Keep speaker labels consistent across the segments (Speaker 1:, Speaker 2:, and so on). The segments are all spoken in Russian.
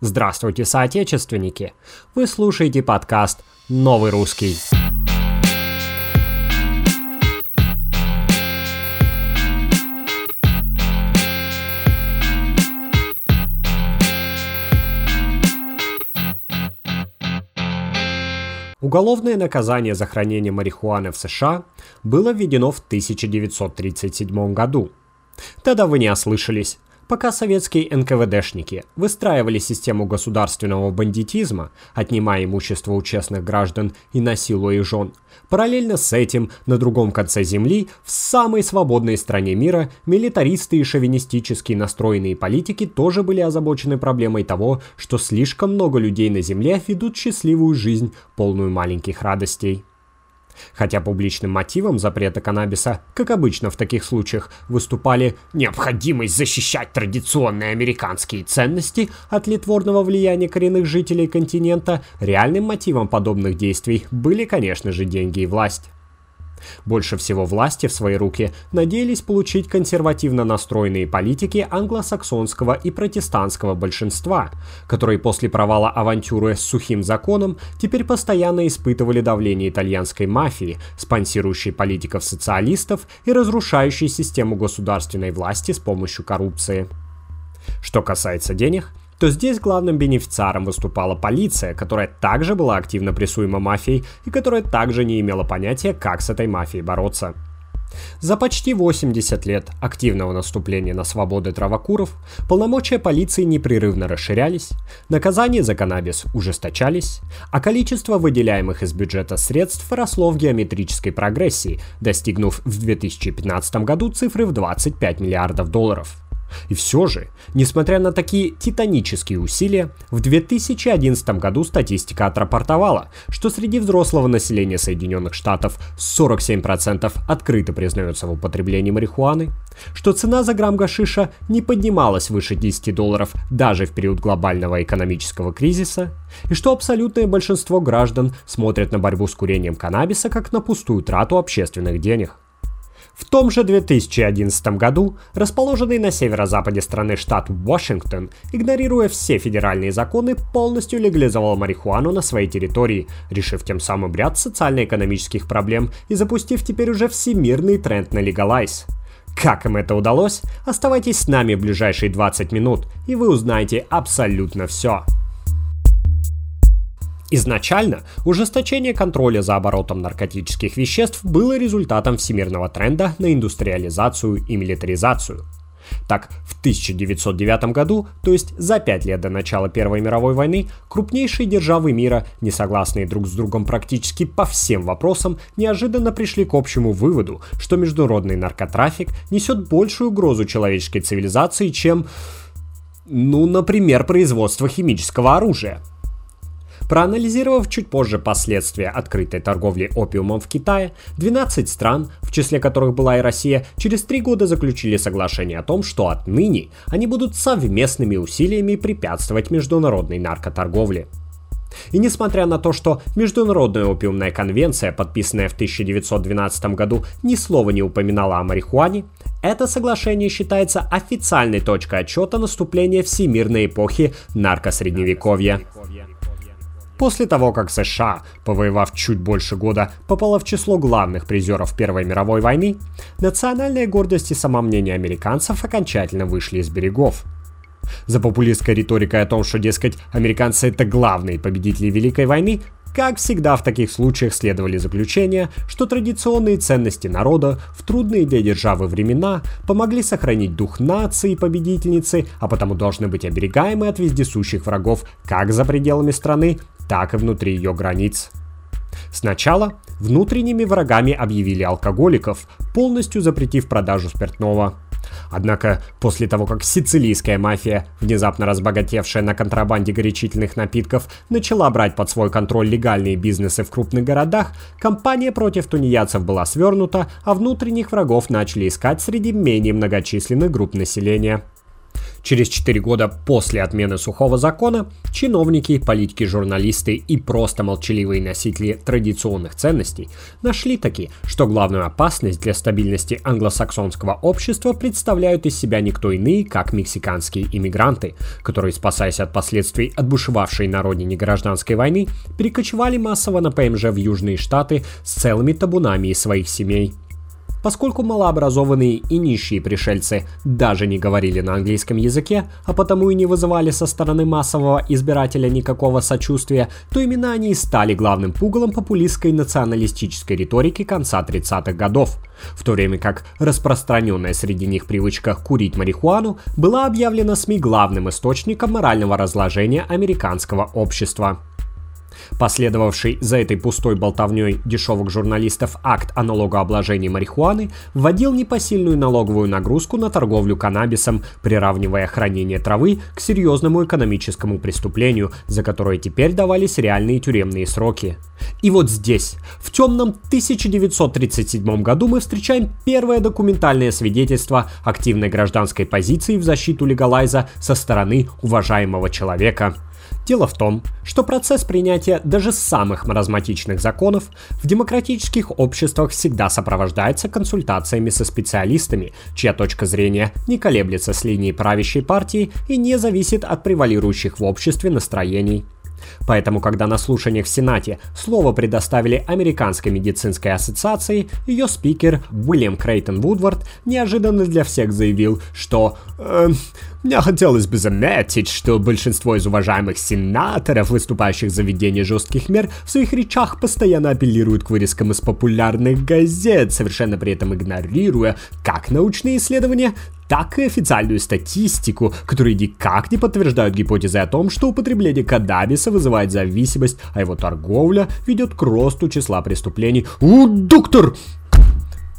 Speaker 1: Здравствуйте, соотечественники! Вы слушаете подкаст «Новый русский». Уголовное наказание за хранение марихуаны в США было введено в 1937 году. Тогда вы не ослышались. Пока советские НКВДшники выстраивали систему государственного бандитизма, отнимая имущество у честных граждан и насилуя их жен, параллельно с этим на другом конце земли, в самой свободной стране мира, милитаристы и шовинистически настроенные политики тоже были озабочены проблемой того, что слишком много людей на земле ведут счастливую жизнь, полную маленьких радостей. Хотя публичным мотивом запрета каннабиса, как обычно в таких случаях, выступали необходимость защищать традиционные американские ценности от литворного влияния коренных жителей континента, реальным мотивом подобных действий были, конечно же, деньги и власть. Больше всего власти в свои руки надеялись получить консервативно настроенные политики англосаксонского и протестантского большинства, которые после провала авантюры с сухим законом теперь постоянно испытывали давление итальянской мафии, спонсирующей политиков-социалистов и разрушающей систему государственной власти с помощью коррупции. Что касается денег, то здесь главным бенефициаром выступала полиция, которая также была активно прессуема мафией и которая также не имела понятия, как с этой мафией бороться. За почти 80 лет активного наступления на свободы травокуров полномочия полиции непрерывно расширялись, наказания за каннабис ужесточались, а количество выделяемых из бюджета средств росло в геометрической прогрессии, достигнув в 2015 году цифры в 25 миллиардов долларов – и все же, несмотря на такие титанические усилия, в 2011 году статистика отрапортовала, что среди взрослого населения Соединенных Штатов 47% открыто признаются в употреблении марихуаны, что цена за грамм гашиша не поднималась выше 10 долларов даже в период глобального экономического кризиса, и что абсолютное большинство граждан смотрят на борьбу с курением каннабиса как на пустую трату общественных денег. В том же 2011 году расположенный на северо-западе страны штат Вашингтон, игнорируя все федеральные законы, полностью легализовал марихуану на своей территории, решив тем самым ряд социально-экономических проблем и запустив теперь уже всемирный тренд на легалайз. Как им это удалось? Оставайтесь с нами в ближайшие 20 минут, и вы узнаете абсолютно все. Изначально ужесточение контроля за оборотом наркотических веществ было результатом всемирного тренда на индустриализацию и милитаризацию. Так, в 1909 году, то есть за пять лет до начала Первой мировой войны, крупнейшие державы мира, не согласные друг с другом практически по всем вопросам, неожиданно пришли к общему выводу, что международный наркотрафик несет большую угрозу человеческой цивилизации, чем, ну, например, производство химического оружия – Проанализировав чуть позже последствия открытой торговли опиумом в Китае, 12 стран, в числе которых была и Россия, через три года заключили соглашение о том, что отныне они будут совместными усилиями препятствовать международной наркоторговле. И несмотря на то, что Международная опиумная конвенция, подписанная в 1912 году, ни слова не упоминала о марихуане, это соглашение считается официальной точкой отчета наступления всемирной эпохи наркосредневековья. После того, как США, повоевав чуть больше года, попала в число главных призеров Первой мировой войны, национальная гордость и самомнение американцев окончательно вышли из берегов. За популистской риторикой о том, что, дескать, американцы это главные победители Великой войны, как всегда в таких случаях следовали заключения, что традиционные ценности народа в трудные для державы времена помогли сохранить дух нации победительницы, а потому должны быть оберегаемы от вездесущих врагов как за пределами страны, так и внутри ее границ. Сначала внутренними врагами объявили алкоголиков, полностью запретив продажу спиртного. Однако, после того, как сицилийская мафия, внезапно разбогатевшая на контрабанде горячительных напитков, начала брать под свой контроль легальные бизнесы в крупных городах, кампания против тунеядцев была свернута, а внутренних врагов начали искать среди менее многочисленных групп населения. Через 4 года после отмены сухого закона чиновники, политики, журналисты и просто молчаливые носители традиционных ценностей нашли таки, что главную опасность для стабильности англосаксонского общества представляют из себя никто иные, как мексиканские иммигранты, которые, спасаясь от последствий отбушевавшей на родине гражданской войны, перекочевали массово на ПМЖ в Южные Штаты с целыми табунами из своих семей Поскольку малообразованные и нищие пришельцы даже не говорили на английском языке, а потому и не вызывали со стороны массового избирателя никакого сочувствия, то именно они и стали главным пугалом популистской националистической риторики конца 30-х годов. В то время как распространенная среди них привычка курить марихуану была объявлена СМИ главным источником морального разложения американского общества. Последовавший за этой пустой болтовней дешевых журналистов акт о налогообложении марихуаны вводил непосильную налоговую нагрузку на торговлю каннабисом, приравнивая хранение травы к серьезному экономическому преступлению, за которое теперь давались реальные тюремные сроки. И вот здесь, в темном 1937 году мы встречаем первое документальное свидетельство активной гражданской позиции в защиту легалайза со стороны уважаемого человека – Дело в том, что процесс принятия даже самых маразматичных законов в демократических обществах всегда сопровождается консультациями со специалистами, чья точка зрения не колеблется с линии правящей партии и не зависит от превалирующих в обществе настроений. Поэтому, когда на слушаниях в Сенате слово предоставили Американской медицинской ассоциации, ее спикер Уильям Крейтон Вудвард неожиданно для всех заявил, что э, «Мне хотелось бы заметить, что большинство из уважаемых сенаторов, выступающих за введение жестких мер, в своих речах постоянно апеллируют к вырезкам из популярных газет, совершенно при этом игнорируя как научные исследования, так и официальную статистику, которые никак не подтверждают гипотезы о том, что употребление каннабиса вызывает зависимость, а его торговля ведет к росту числа преступлений. «У, доктор!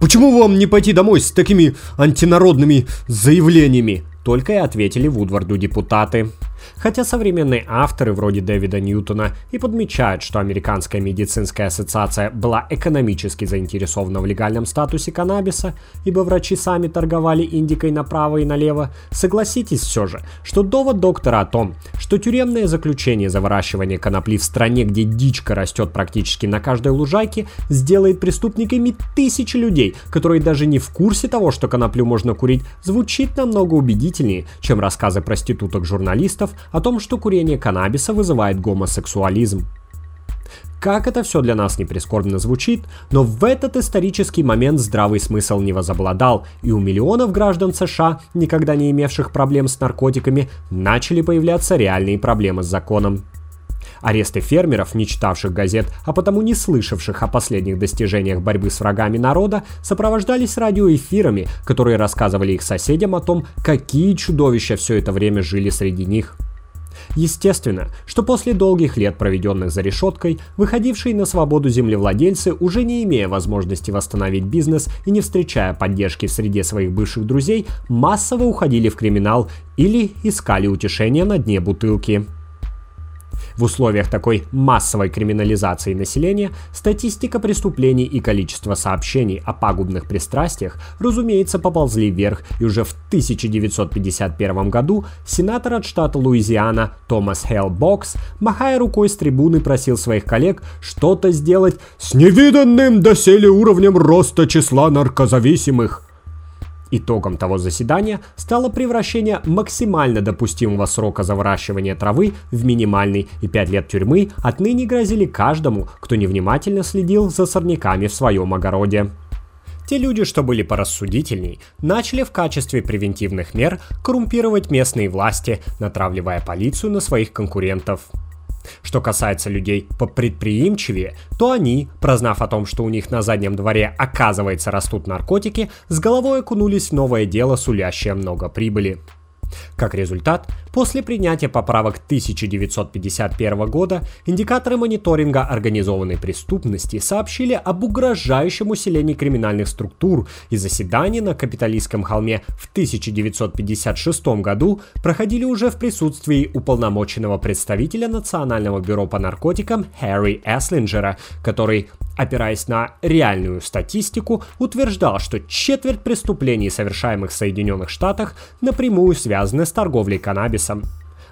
Speaker 1: Почему вам не пойти домой с такими антинародными заявлениями?» Только и ответили Вудварду депутаты. Хотя современные авторы вроде Дэвида Ньютона и подмечают, что Американская медицинская ассоциация была экономически заинтересована в легальном статусе каннабиса, ибо врачи сами торговали индикой направо и налево, согласитесь все же, что довод доктора о том, что тюремное заключение за выращивание конопли в стране, где дичка растет практически на каждой лужайке, сделает преступниками тысячи людей, которые даже не в курсе того, что коноплю можно курить, звучит намного убедительнее, чем рассказы проституток-журналистов о том, что курение каннабиса вызывает гомосексуализм. Как это все для нас не прискорбно звучит, но в этот исторический момент здравый смысл не возобладал, и у миллионов граждан США, никогда не имевших проблем с наркотиками, начали появляться реальные проблемы с законом. Аресты фермеров, не читавших газет, а потому не слышавших о последних достижениях борьбы с врагами народа, сопровождались радиоэфирами, которые рассказывали их соседям о том, какие чудовища все это время жили среди них. Естественно, что после долгих лет, проведенных за решеткой, выходившие на свободу землевладельцы, уже не имея возможности восстановить бизнес и не встречая поддержки в среде своих бывших друзей, массово уходили в криминал или искали утешения на дне бутылки. В условиях такой массовой криминализации населения статистика преступлений и количество сообщений о пагубных пристрастиях, разумеется, поползли вверх, и уже в 1951 году сенатор от штата Луизиана Томас Хейл Бокс, махая рукой с трибуны, просил своих коллег что-то сделать с невиданным доселе уровнем роста числа наркозависимых. Итогом того заседания стало превращение максимально допустимого срока за выращивание травы в минимальный, и 5 лет тюрьмы отныне грозили каждому, кто невнимательно следил за сорняками в своем огороде. Те люди, что были порассудительней, начали в качестве превентивных мер коррумпировать местные власти, натравливая полицию на своих конкурентов. Что касается людей попредприимчивее, то они, прознав о том, что у них на заднем дворе оказывается растут наркотики, с головой окунулись в новое дело, сулящее много прибыли. Как результат, После принятия поправок 1951 года индикаторы мониторинга организованной преступности сообщили об угрожающем усилении криминальных структур и заседания на капиталистском холме в 1956 году проходили уже в присутствии уполномоченного представителя Национального бюро по наркотикам Харри Эслинджера, который опираясь на реальную статистику, утверждал, что четверть преступлений, совершаемых в Соединенных Штатах, напрямую связаны с торговлей каннабисом.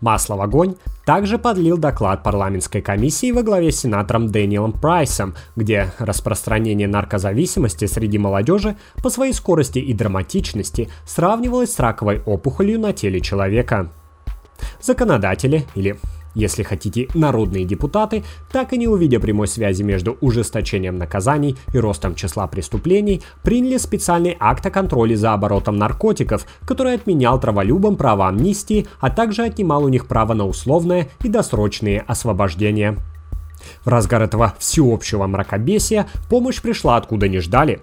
Speaker 1: Масло в огонь также подлил доклад парламентской комиссии во главе с сенатором Дэниелом Прайсом, где распространение наркозависимости среди молодежи по своей скорости и драматичности сравнивалось с раковой опухолью на теле человека. Законодатели, или если хотите, народные депутаты, так и не увидя прямой связи между ужесточением наказаний и ростом числа преступлений, приняли специальный акт о контроле за оборотом наркотиков, который отменял траволюбам право амнистии, а также отнимал у них право на условное и досрочные освобождения. В разгар этого всеобщего мракобесия помощь пришла откуда не ждали.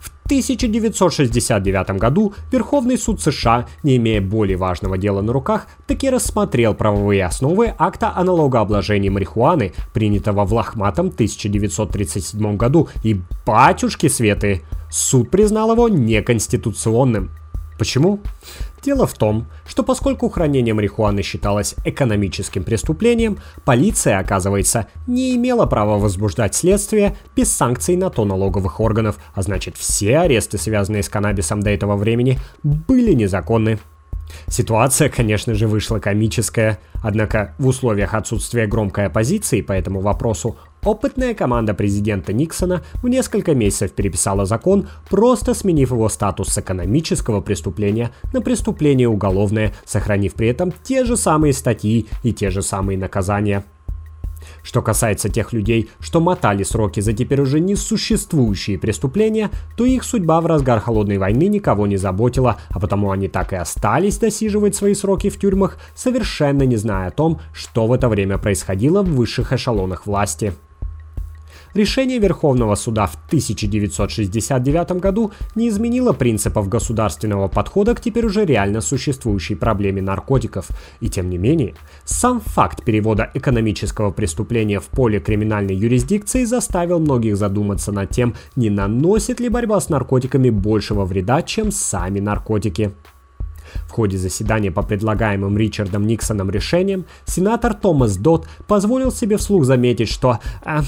Speaker 1: В 1969 году Верховный суд США, не имея более важного дела на руках, таки рассмотрел правовые основы акта о налогообложении марихуаны, принятого в Лохматом 1937 году, и батюшки Светы, суд признал его неконституционным. Почему? Дело в том, что поскольку хранение марихуаны считалось экономическим преступлением, полиция, оказывается, не имела права возбуждать следствие без санкций на то налоговых органов, а значит все аресты, связанные с каннабисом до этого времени, были незаконны. Ситуация, конечно же, вышла комическая, однако в условиях отсутствия громкой оппозиции по этому вопросу Опытная команда президента Никсона в несколько месяцев переписала закон, просто сменив его статус с экономического преступления на преступление уголовное, сохранив при этом те же самые статьи и те же самые наказания. Что касается тех людей, что мотали сроки за теперь уже несуществующие преступления, то их судьба в разгар холодной войны никого не заботила, а потому они так и остались досиживать свои сроки в тюрьмах, совершенно не зная о том, что в это время происходило в высших эшелонах власти. Решение Верховного суда в 1969 году не изменило принципов государственного подхода к теперь уже реально существующей проблеме наркотиков. И тем не менее, сам факт перевода экономического преступления в поле криминальной юрисдикции заставил многих задуматься над тем, не наносит ли борьба с наркотиками большего вреда, чем сами наркотики. В ходе заседания по предлагаемым Ричардом Никсоном решениям сенатор Томас Дот позволил себе вслух заметить, что э,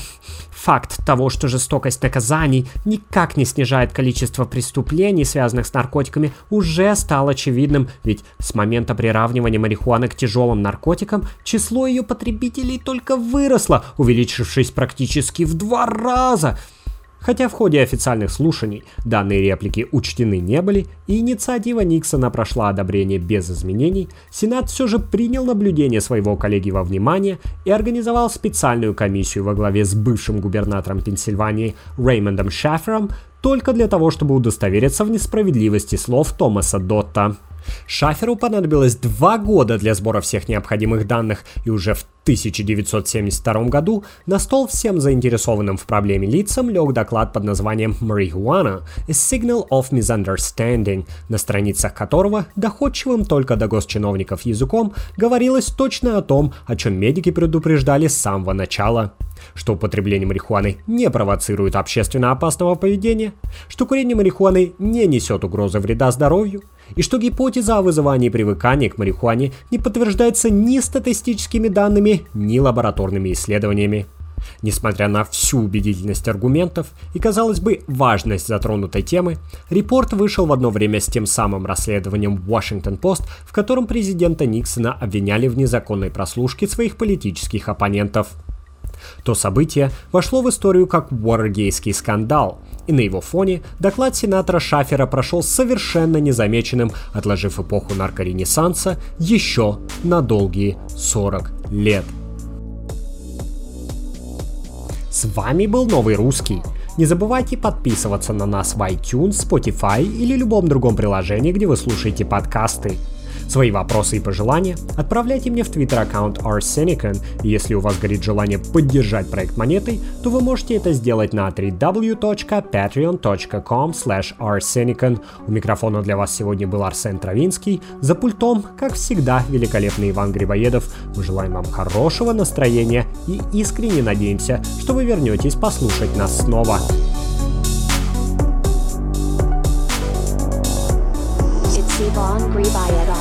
Speaker 1: факт того, что жестокость наказаний никак не снижает количество преступлений, связанных с наркотиками, уже стал очевидным, ведь с момента приравнивания марихуаны к тяжелым наркотикам число ее потребителей только выросло, увеличившись практически в два раза – Хотя в ходе официальных слушаний данные реплики учтены не были, и инициатива Никсона прошла одобрение без изменений, Сенат все же принял наблюдение своего коллеги во внимание и организовал специальную комиссию во главе с бывшим губернатором Пенсильвании Реймондом Шафером только для того, чтобы удостовериться в несправедливости слов Томаса Дотта. Шаферу понадобилось два года для сбора всех необходимых данных, и уже в 1972 году на стол всем заинтересованным в проблеме лицам лег доклад под названием «Marijuana – A Signal of Misunderstanding», на страницах которого, доходчивым только до госчиновников языком, говорилось точно о том, о чем медики предупреждали с самого начала. Что употребление марихуаны не провоцирует общественно опасного поведения, что курение марихуаны не несет угрозы вреда здоровью, и что гипотеза о вызывании привыкания к марихуане не подтверждается ни статистическими данными, ни лабораторными исследованиями. Несмотря на всю убедительность аргументов и, казалось бы, важность затронутой темы, репорт вышел в одно время с тем самым расследованием Washington Post, в котором президента Никсона обвиняли в незаконной прослушке своих политических оппонентов. То событие вошло в историю как Уоррегейский скандал, и на его фоне доклад сенатора Шафера прошел совершенно незамеченным, отложив эпоху наркоренессанса еще на долгие 40 лет. С вами был Новый Русский. Не забывайте подписываться на нас в iTunes, Spotify или любом другом приложении, где вы слушаете подкасты. Свои вопросы и пожелания отправляйте мне в твиттер-аккаунт Arsenican. Если у вас горит желание поддержать проект монетой, то вы можете это сделать на www.patreon.com arsenican. У микрофона для вас сегодня был Арсен Травинский. За пультом, как всегда, великолепный Иван Грибоедов. Мы желаем вам хорошего настроения и искренне надеемся, что вы вернетесь послушать нас снова. Ivan Gribayedov.